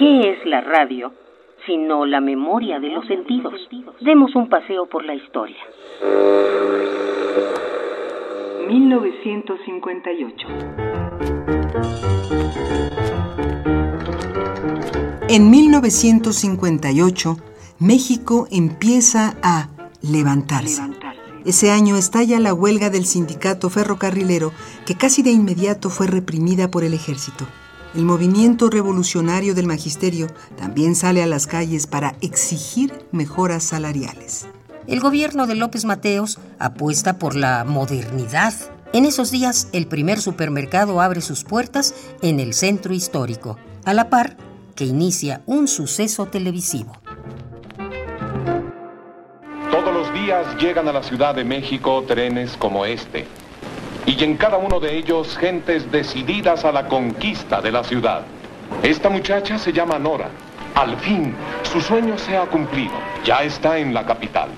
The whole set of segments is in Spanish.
¿Qué es la radio? Sino la memoria de los sentidos. Demos un paseo por la historia. 1958. En 1958, México empieza a levantarse. Ese año estalla la huelga del sindicato ferrocarrilero que casi de inmediato fue reprimida por el ejército. El movimiento revolucionario del magisterio también sale a las calles para exigir mejoras salariales. El gobierno de López Mateos apuesta por la modernidad. En esos días, el primer supermercado abre sus puertas en el centro histórico, a la par que inicia un suceso televisivo. Todos los días llegan a la Ciudad de México trenes como este. Y en cada uno de ellos gentes decididas a la conquista de la ciudad. Esta muchacha se llama Nora. Al fin, su sueño se ha cumplido. Ya está en la capital.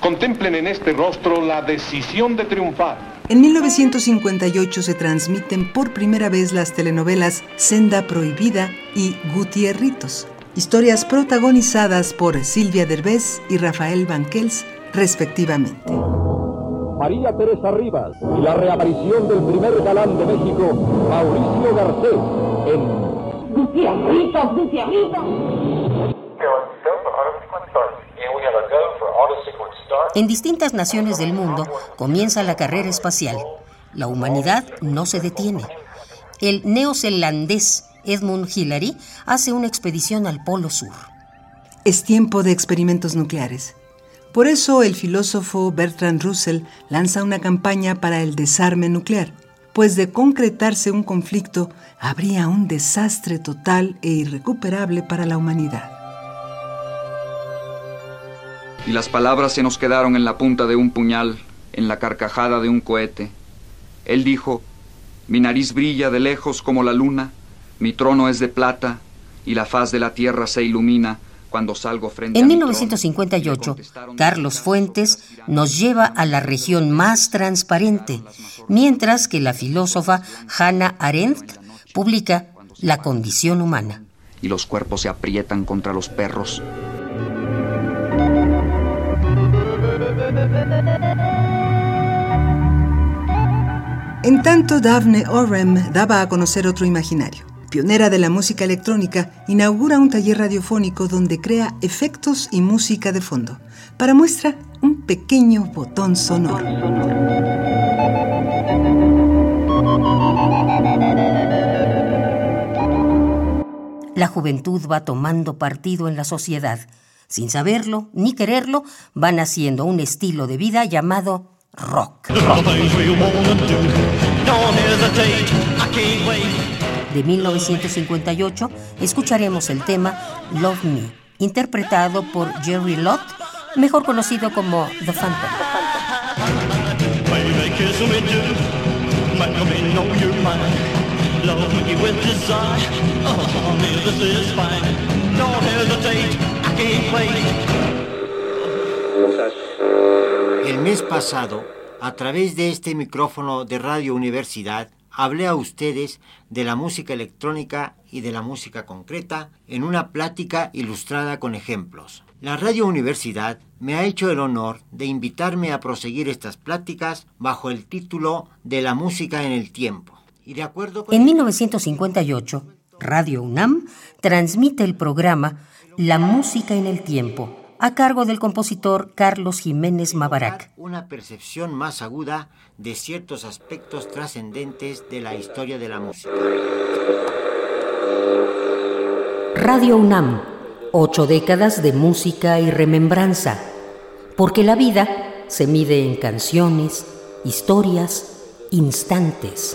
Contemplen en este rostro la decisión de triunfar. En 1958 se transmiten por primera vez las telenovelas Senda Prohibida y Gutierritos, historias protagonizadas por Silvia Derbez y Rafael Banquels, respectivamente. María Teresa Rivas y la reaparición del primer galán de México, Mauricio Garcés, en Gutierritos, Gutierritos. En distintas naciones del mundo comienza la carrera espacial. La humanidad no se detiene. El neozelandés Edmund Hillary hace una expedición al Polo Sur. Es tiempo de experimentos nucleares. Por eso el filósofo Bertrand Russell lanza una campaña para el desarme nuclear, pues de concretarse un conflicto habría un desastre total e irrecuperable para la humanidad. Y las palabras se nos quedaron en la punta de un puñal, en la carcajada de un cohete. Él dijo, mi nariz brilla de lejos como la luna, mi trono es de plata y la faz de la tierra se ilumina cuando salgo frente en a 1958, Carlos Fuentes nos lleva a la región más transparente, mientras que la filósofa Hannah Arendt publica La condición humana. Y los cuerpos se aprietan contra los perros. En tanto, Daphne Orem daba a conocer otro imaginario. Pionera de la música electrónica, inaugura un taller radiofónico donde crea efectos y música de fondo. Para muestra, un pequeño botón sonoro. La juventud va tomando partido en la sociedad. Sin saberlo ni quererlo, van haciendo un estilo de vida llamado rock. De 1958 escucharemos el tema Love Me, interpretado por Jerry Lott, mejor conocido como The Phantom. El mes pasado, a través de este micrófono de Radio Universidad, hablé a ustedes de la música electrónica y de la música concreta en una plática ilustrada con ejemplos. La Radio Universidad me ha hecho el honor de invitarme a proseguir estas pláticas bajo el título de La música en el tiempo. Y de acuerdo En 1958, Radio UNAM transmite el programa La música en el tiempo a cargo del compositor Carlos Jiménez Mabarac. Una percepción más aguda de ciertos aspectos trascendentes de la historia de la música. Radio UNAM, ocho décadas de música y remembranza, porque la vida se mide en canciones, historias, instantes.